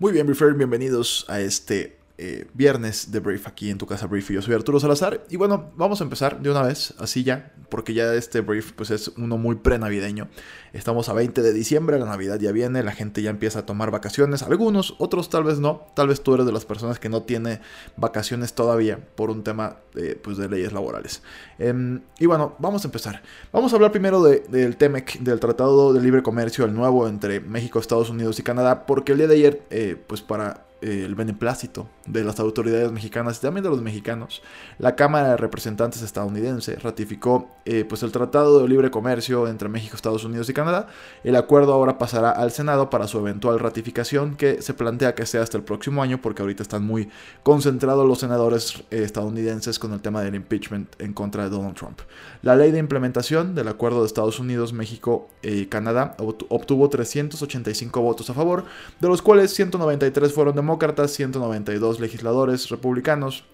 Muy bien, Briefer, bienvenidos a este eh, viernes de Brief aquí en tu casa Brief. Yo soy Arturo Salazar y bueno, vamos a empezar de una vez, así ya, porque ya este Brief pues es uno muy pre-navideño. Estamos a 20 de diciembre, la Navidad ya viene, la gente ya empieza a tomar vacaciones, algunos, otros tal vez no, tal vez tú eres de las personas que no tiene vacaciones todavía por un tema pues, de leyes laborales. Em, y bueno, vamos a empezar. Vamos a hablar primero del TEMEC, del Tratado de Libre Comercio, el nuevo entre México, Estados Unidos y Canadá, porque el día de ayer, eh, pues para eh, el beneplácito de las autoridades mexicanas y también de los mexicanos, la Cámara de Representantes estadounidense ratificó eh, pues el Tratado de Libre Comercio entre México, Estados Unidos y Canadá. El acuerdo ahora pasará al Senado para su eventual ratificación, que se plantea que sea hasta el próximo año, porque ahorita están muy concentrados los senadores eh, estadounidenses con el tema del impeachment en contra de Donald Trump. La ley de implementación del acuerdo de Estados Unidos, México y Canadá obtuvo 385 votos a favor, de los cuales 193 fueron de demócratas, 192 legisladores republicanos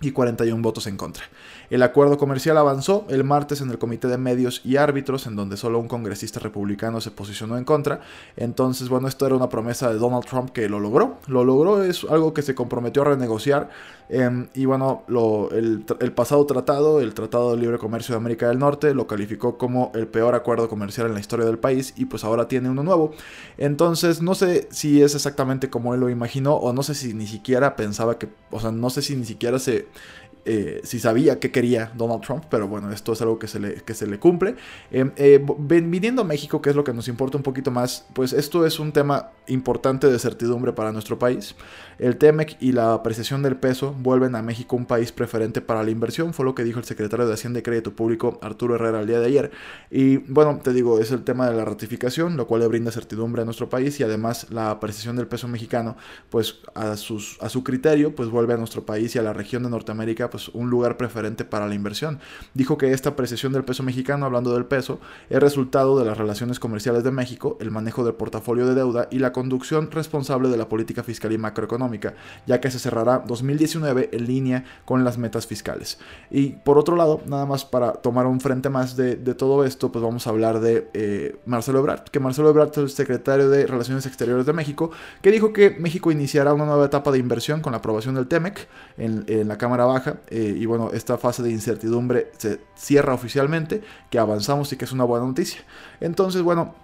y 41 votos en contra. El acuerdo comercial avanzó el martes en el Comité de Medios y Árbitros, en donde solo un congresista republicano se posicionó en contra. Entonces, bueno, esto era una promesa de Donald Trump que lo logró. Lo logró, es algo que se comprometió a renegociar. Em, y bueno, el, el, pasado tratado, el Tratado de Libre Comercio de América del Norte, lo calificó como el peor acuerdo comercial en la historia del país y pues ahora tiene uno nuevo. Entonces, no sé si es exactamente como él lo imaginó o no sé si ni siquiera pensaba que, o sea, no sé si ni siquiera se it. Eh, si sabía qué quería Donald Trump, pero bueno, esto es algo que se le, que se le cumple. Eh, eh, viniendo a México, que es lo que nos importa un poquito más, pues esto es un tema importante de certidumbre para nuestro país. El TEMEC y la apreciación del peso vuelven a México un país preferente para la inversión, fue lo que dijo el secretario de Hacienda y Crédito Público, Arturo Herrera, el día de ayer. Y bueno, te digo, es el tema de la ratificación, lo cual le brinda certidumbre a nuestro país y además la apreciación del peso mexicano, pues a, sus, a su criterio, pues vuelve a nuestro país y a la región de Norteamérica, pues, un lugar preferente para la inversión. Dijo que esta apreciación del peso mexicano, hablando del peso, es resultado de las relaciones comerciales de México, el manejo del portafolio de deuda y la conducción responsable de la política fiscal y macroeconómica, ya que se cerrará 2019 en línea con las metas fiscales. Y por otro lado, nada más para tomar un frente más de, todo esto, pues vamos a hablar de eh, Marcelo Ebrard, que Marcelo Ebrard es el secretario de Relaciones Exteriores de México, que dijo que México iniciará una nueva etapa de inversión con la aprobación del TEMEC en la Cámara Baja eh, y bueno, esta fase de incertidumbre se cierra oficialmente, que avanzamos y que es una buena noticia. Entonces, bueno,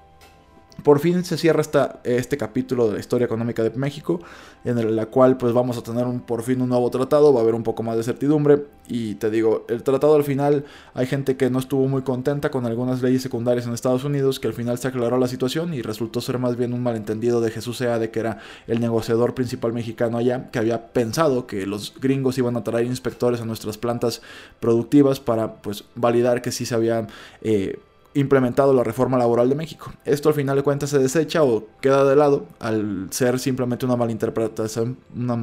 por fin se cierra esta, este capítulo de la historia económica de México, en la cual pues vamos a tener un, por fin un nuevo tratado, va a haber un poco más de certidumbre y te digo, el tratado al final hay gente que no estuvo muy contenta con algunas leyes secundarias en Estados Unidos, que al final se aclaró la situación y resultó ser más bien un malentendido de Jesús Sea de que era el negociador principal mexicano allá, que había pensado que los gringos iban a traer inspectores a nuestras plantas productivas para pues validar que sí se había... Eh, implementado la reforma laboral de México. Esto al final de cuentas se desecha o queda de lado al ser simplemente una malinterpretación, una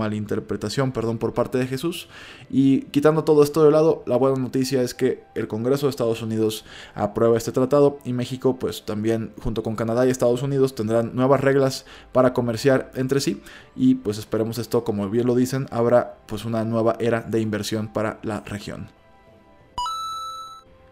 perdón, por parte de Jesús. Y quitando todo esto de lado, la buena noticia es que el Congreso de Estados Unidos aprueba este tratado y México pues también junto con Canadá y Estados Unidos tendrán nuevas reglas para comerciar entre sí y pues esperemos esto como bien lo dicen habrá pues una nueva era de inversión para la región.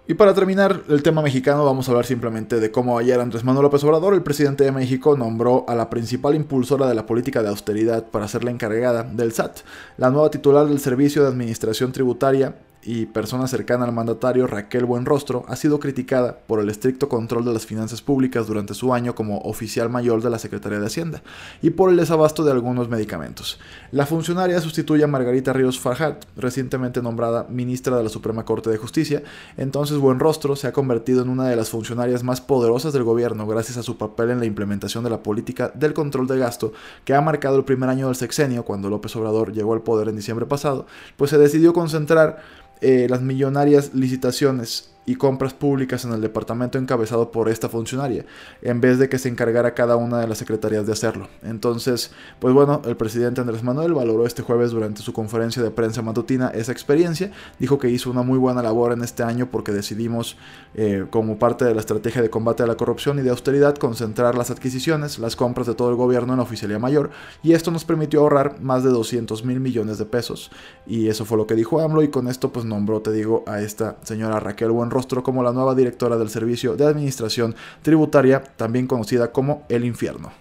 Y para terminar el tema mexicano, vamos a hablar simplemente de cómo ayer Andrés Manuel López Obrador, el presidente de México, nombró a la principal impulsora de la política de austeridad para ser la encargada del SAT. La nueva titular del Servicio de Administración Tributaria y persona cercana al mandatario Raquel Buenrostro ha sido criticada por el estricto control de las finanzas públicas durante su año como oficial mayor de la Secretaría de Hacienda y por el desabasto de algunos medicamentos. La funcionaria sustituye a Margarita Ríos Farhat, recientemente nombrada ministra de la Suprema Corte de Justicia. Entonces Buenrostro se ha convertido en una de las funcionarias más poderosas del gobierno gracias a su papel en la implementación de la política del control de gasto que ha marcado el primer año del sexenio cuando López Obrador llegó al poder en diciembre pasado, pues se decidió concentrar eh, las millonarias licitaciones y compras públicas en el departamento encabezado por esta funcionaria, en vez de que se encargara cada una de las secretarías de hacerlo. Entonces, pues bueno, el presidente Andrés Manuel valoró este jueves durante su conferencia de prensa matutina esa experiencia, dijo que hizo una muy buena labor en este año porque decidimos, eh, como parte de la estrategia de combate a la corrupción y de austeridad, concentrar las adquisiciones, las compras de todo el gobierno en la oficialía mayor, y esto nos permitió ahorrar más de 200 mil millones de pesos. Y eso fue lo que dijo AMLO, y con esto pues nombró, te digo, a esta señora Raquel Buenro como la nueva directora del Servicio de Administración Tributaria, también conocida como El Infierno.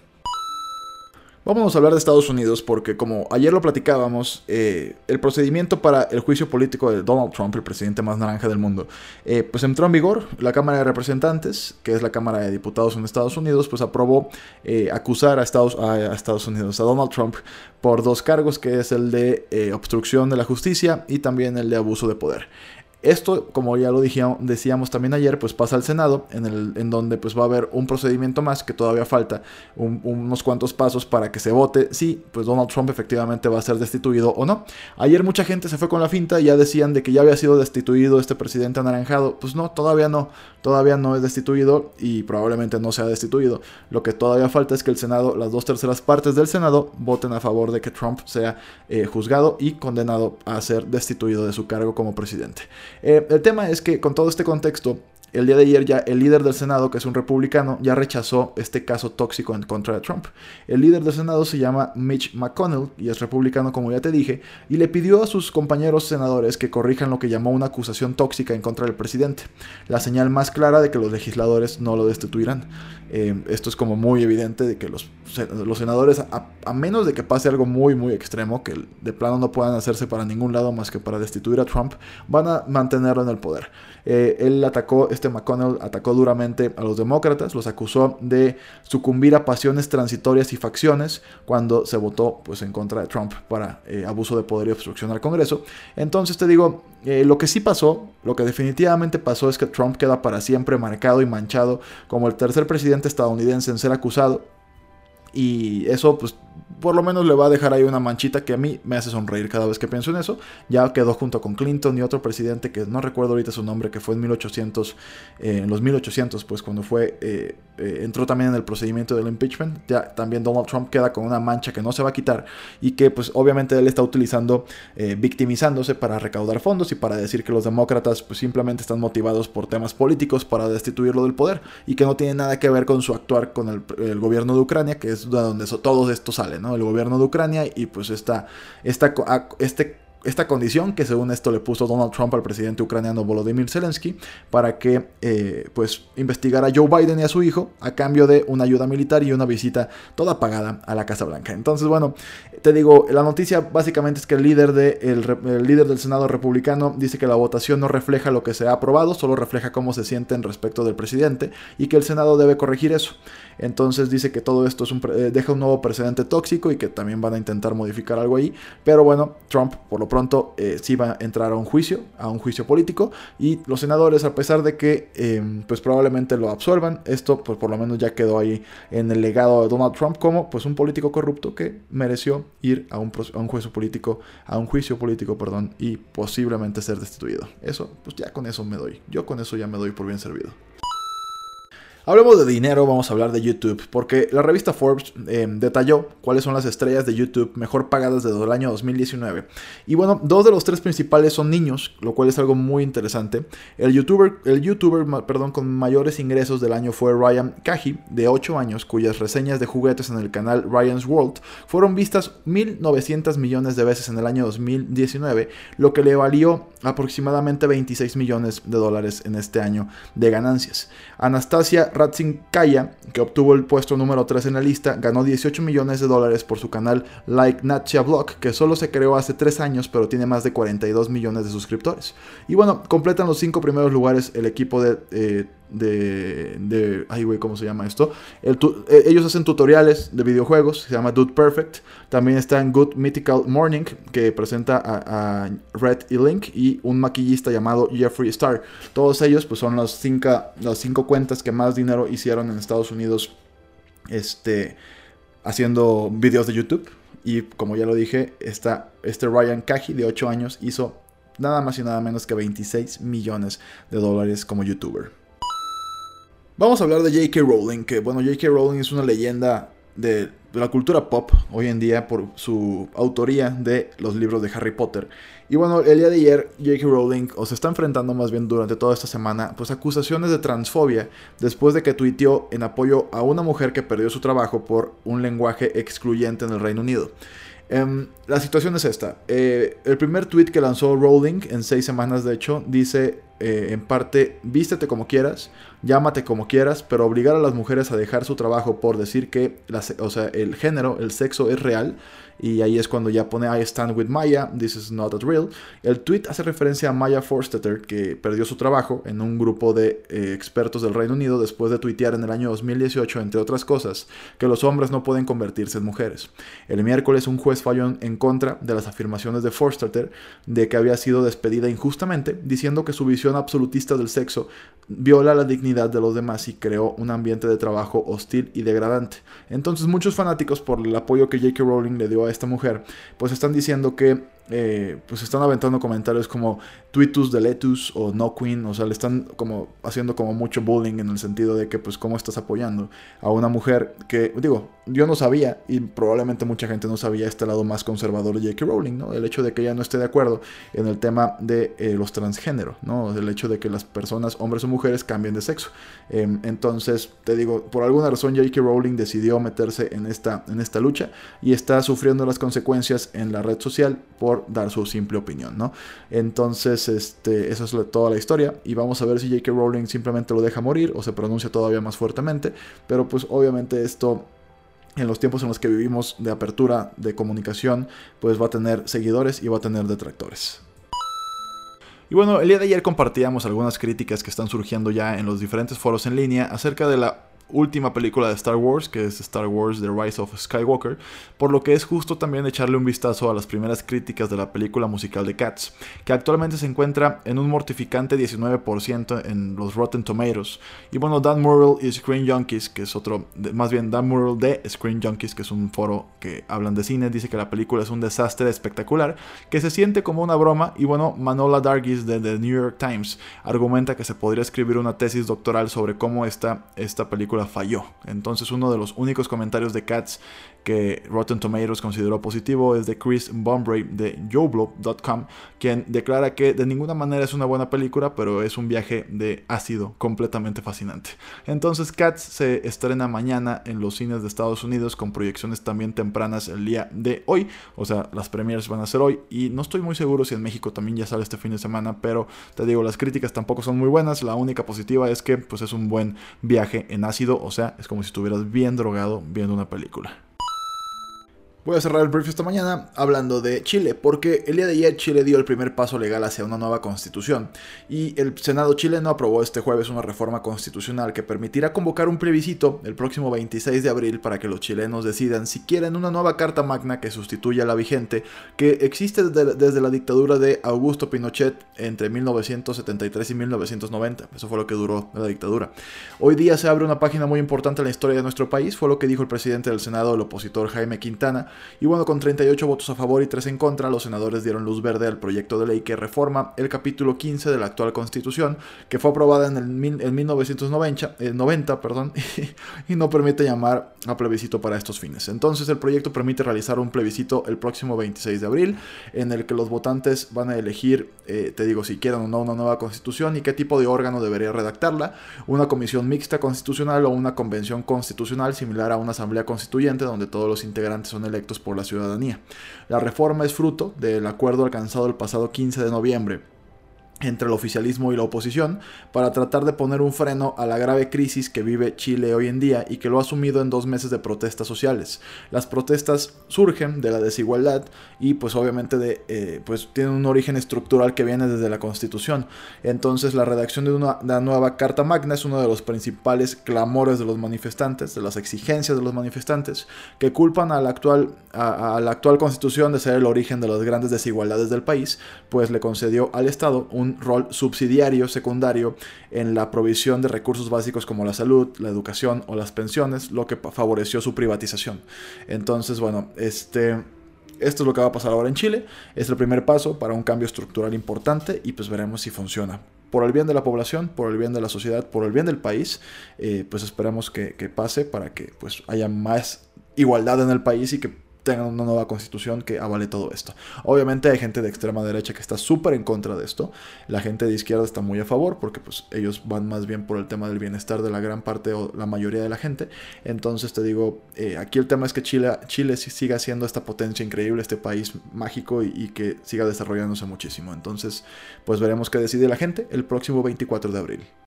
Vámonos a hablar de Estados Unidos porque como ayer lo platicábamos, eh, el procedimiento para el juicio político de Donald Trump, el presidente más naranja del mundo, eh, pues entró en vigor. La Cámara de Representantes, que es la Cámara de Diputados en Estados Unidos, pues aprobó eh, acusar a Estados, a Estados Unidos, a Donald Trump, por dos cargos, que es el de obstrucción de la justicia y también el de abuso de poder. Esto, como ya lo decíamos también ayer, pues pasa al Senado, en, el, en donde pues va a haber un procedimiento más que todavía falta unos cuantos pasos para que se vote si pues Donald Trump efectivamente va a ser destituido o no. Ayer mucha gente se fue con la finta y ya decían de que ya había sido destituido este presidente anaranjado. Pues no, todavía no, todavía no es destituido y probablemente no sea destituido. Lo que todavía falta es que el Senado, las dos terceras partes del Senado, voten a favor de que Trump sea eh, juzgado y condenado a ser destituido de su cargo como presidente. Eh, el tema es que con todo este contexto, el día de ayer ya el líder del Senado, que es un republicano, ya rechazó este caso tóxico en contra de Trump. El líder del Senado se llama Mitch McConnell y es republicano como ya te dije, y le pidió a sus compañeros senadores que corrijan lo que llamó una acusación tóxica en contra del presidente, la señal más clara de que los legisladores no lo destituirán. Eh, esto es como muy evidente de que los, los senadores, a, menos de que pase algo muy muy extremo, que de plano no puedan hacerse para ningún lado más que para destituir a Trump, van a mantenerlo en el poder. Eh, él atacó, este McConnell atacó duramente a los demócratas, los acusó de sucumbir a pasiones transitorias y facciones cuando se votó pues, en contra de Trump para eh, abuso de poder y obstrucción al Congreso. Entonces te digo, eh, lo que sí pasó, lo que definitivamente pasó es que Trump queda para siempre marcado y manchado como el tercer presidente estadounidense en ser acusado. Y eso pues por lo menos le va a dejar ahí una manchita que a mí me hace sonreír cada vez que pienso en eso. Ya quedó junto con Clinton y otro presidente que no recuerdo ahorita su nombre, que fue en 1800, eh, en los 1800, pues cuando fue, eh, eh, entró también en el procedimiento del impeachment. Ya también Donald Trump queda con una mancha que no se va a quitar y que pues obviamente él está utilizando, victimizándose para recaudar fondos y para decir que los demócratas pues simplemente están motivados por temas políticos para destituirlo del poder y que no tiene nada que ver con su actuar con el, gobierno de Ucrania, que es de donde todo esto sale, ¿no? El gobierno de Ucrania y pues esta, esta, este esta condición que según esto le puso Donald Trump al presidente ucraniano Volodymyr Zelensky para que eh, pues investigara a Joe Biden y a su hijo a cambio de una ayuda militar y una visita toda pagada a la Casa Blanca. Entonces bueno, te digo, la noticia básicamente es que el líder, de, el, líder del Senado republicano dice que la votación no refleja lo que se ha aprobado, solo refleja cómo se sienten respecto del presidente y que el Senado debe corregir eso. Entonces dice que todo esto es un, eh, deja un nuevo precedente tóxico y que también van a intentar modificar algo ahí. Pero bueno, Trump por lo pronto eh, sí va a entrar a un juicio, a un juicio político. Y los senadores, a pesar de que em, pues probablemente lo absuelvan, esto pues por lo menos ya quedó ahí en el legado de Donald Trump como pues un político corrupto que mereció ir a un, a un juicio político, a un juicio político, perdón, y posiblemente ser destituido. Eso, pues ya con eso me doy. Yo con eso ya me doy por bien servido. Hablemos de dinero, vamos a hablar de YouTube, porque la revista Forbes em, detalló cuáles son las estrellas de YouTube mejor pagadas desde el año 2019. Y bueno, dos de los tres principales son niños, lo cual es algo muy interesante. El youtuber, el YouTuber perdón, con mayores ingresos del año fue Ryan Kaji, de 8 años, cuyas reseñas de juguetes en el canal Ryan's World fueron vistas 1.900 millones de veces en el año 2019, lo que le valió aproximadamente 26 millones de dólares en este año de ganancias. Anastasia Ratsin Kaya, que obtuvo el puesto número 3 en la lista, ganó 18 millones de dólares por su canal Like Natcha Blog, que solo se creó hace 3 años, pero tiene más de 42 millones de suscriptores. Y bueno, completan los 5 primeros lugares el equipo de... Eh, de, de ay güey, ¿cómo se llama esto? Eh, ellos hacen tutoriales de videojuegos, se llama Dude Perfect. También está en Good Mythical Morning, que presenta a, Red y Link, y un maquillista llamado Jeffrey Star. Todos ellos pues son las cinco, las cinco cuentas que más dinero hicieron en Estados Unidos este, haciendo videos de YouTube. Y como ya lo dije, está este Ryan Kaji de 8 años hizo nada más y nada menos que 26 millones de dólares como youtuber. Vamos a hablar de J.K. Rowling, que bueno, J.K. Rowling es una leyenda de la cultura pop hoy en día por su autoría de los libros de Harry Potter. Y bueno, el día de ayer J.K. Rowling o se está enfrentando más bien durante toda esta semana pues acusaciones de transfobia después de que tuiteó en apoyo a una mujer que perdió su trabajo por un lenguaje excluyente en el Reino Unido. Em, la situación es esta. Eh, el primer tweet que lanzó Rowling en seis semanas, de hecho, dice eh, en parte, vístete como quieras, llámate como quieras, pero obligar a las mujeres a dejar su trabajo por decir que o sea, el género, el sexo es real, y ahí es cuando ya pone I stand with Maya, this is not that real. El tweet hace referencia a Maya Forstetter, que perdió su trabajo en un grupo de eh, expertos del Reino Unido después de tuitear en el año 2018, entre otras cosas, que los hombres no pueden convertirse en mujeres. El miércoles un juez falló en contra de las afirmaciones de Forstetter de que había sido despedida injustamente, diciendo que su visión absolutista del sexo viola la dignidad de los demás y creó un ambiente de trabajo hostil y degradante. Entonces muchos fanáticos por el apoyo que J.K. Rowling le dio a esta mujer, pues están diciendo que eh, pues están aventando comentarios como Twitus de Letus o No Queen, o sea, le están como haciendo como mucho bullying en el sentido de que pues cómo estás apoyando a una mujer que, digo, yo no sabía y probablemente mucha gente no sabía este lado más conservador de J.K. Rowling, ¿no? El hecho de que ella no esté de acuerdo en el tema de eh, los transgéneros, ¿no? El hecho de que las personas, hombres o mujeres, cambien de sexo. Em, entonces, te digo, por alguna razón J.K. Rowling decidió meterse en esta, en esta lucha y está sufriendo las consecuencias en la red social por dar su simple opinión, ¿no? Entonces, este, esa es toda la historia y vamos a ver si J.K. Rowling simplemente lo deja morir o se pronuncia todavía más fuertemente, pero pues obviamente esto en los tiempos en los que vivimos de apertura de comunicación, pues va a tener seguidores y va a tener detractores. Y bueno, el día de ayer compartíamos algunas críticas que están surgiendo ya en los diferentes foros en línea acerca de la última película de Star Wars, que es Star Wars The Rise of Skywalker, por lo que es justo también echarle un vistazo a las primeras críticas de la película musical de Cats, que actualmente se encuentra en un mortificante 19% en los Rotten Tomatoes. Y bueno, Dan Murrell y Screen Junkies, que es otro, más bien Dan Murrell de Screen Junkies, que es un foro que hablan de cine, dice que la película es un desastre espectacular, que se siente como una broma, y bueno, Manola Dargis de The New York Times argumenta que se podría escribir una tesis doctoral sobre cómo está esta película falló. Entonces uno de los únicos comentarios de Cats que Rotten Tomatoes consideró positivo es de Chris Bombray de Joblo.com, quien declara que de ninguna manera es una buena película, pero es un viaje de ácido completamente fascinante. Entonces Cats se estrena mañana en los cines de Estados Unidos con proyecciones también tempranas el día de hoy, o sea, las premieres van a ser hoy y no estoy muy seguro si en México también ya sale este fin de semana, pero te digo, las críticas tampoco son muy buenas, la única positiva es que pues es un buen viaje en ácido, o sea, es como si estuvieras bien drogado viendo una película. Voy a cerrar el brief esta mañana hablando de Chile, porque el día de ayer Chile dio el primer paso legal hacia una nueva constitución y el Senado chileno aprobó este jueves una reforma constitucional que permitirá convocar un plebiscito el próximo 26 de abril para que los chilenos decidan si quieren una nueva carta magna que sustituya a la vigente que existe desde, desde la dictadura de Augusto Pinochet entre 1973 y 1990. Eso fue lo que duró la dictadura. Hoy día se abre una página muy importante en la historia de nuestro país, fue lo que dijo el presidente del Senado, el opositor Jaime Quintana, y bueno, con 38 votos a favor y 3 en contra, los senadores dieron luz verde al proyecto de ley que reforma el capítulo 15 de la actual constitución, que fue aprobada en, el, en 1990 eh, perdón, y no permite llamar a plebiscito para estos fines. Entonces el proyecto permite realizar un plebiscito el próximo 26 de abril, en el que los votantes van a elegir, eh, te digo, si quieren o no una nueva constitución y qué tipo de órgano debería redactarla, una comisión mixta constitucional o una convención constitucional similar a una asamblea constituyente donde todos los integrantes son electos por la ciudadanía. La reforma es fruto del acuerdo alcanzado el pasado 15 de noviembre entre el oficialismo y la oposición para tratar de poner un freno a la grave crisis que vive Chile hoy en día y que lo ha sumido en dos meses de protestas sociales. Las protestas surgen de la desigualdad y pues obviamente de, eh, pues tienen un origen estructural que viene desde la constitución. Entonces la redacción de una, nueva Carta Magna es uno de los principales clamores de los manifestantes, de las exigencias de los manifestantes, que culpan a la actual, a la actual constitución de ser el origen de las grandes desigualdades del país, pues le concedió al Estado un rol subsidiario secundario en la provisión de recursos básicos como la salud, la educación o las pensiones, lo que favoreció su privatización. Entonces, bueno, este... Esto es lo que va a pasar ahora en Chile. Es el primer paso para un cambio estructural importante y pues veremos si funciona por el bien de la población, por el bien de la sociedad, por el bien del país, eh, pues esperamos que, que, pase para que pues haya más igualdad en el país y que tengan una nueva constitución que avale todo esto. Obviamente hay gente de extrema derecha que está súper en contra de esto. La gente de izquierda está muy a favor porque pues ellos van más bien por el tema del bienestar de la gran parte o la mayoría de la gente. Entonces te digo, eh, aquí el tema es que Chile, Chile siga siendo esta potencia increíble, este país mágico y, y que siga desarrollándose muchísimo. Entonces pues veremos qué decide la gente el próximo 24 de abril.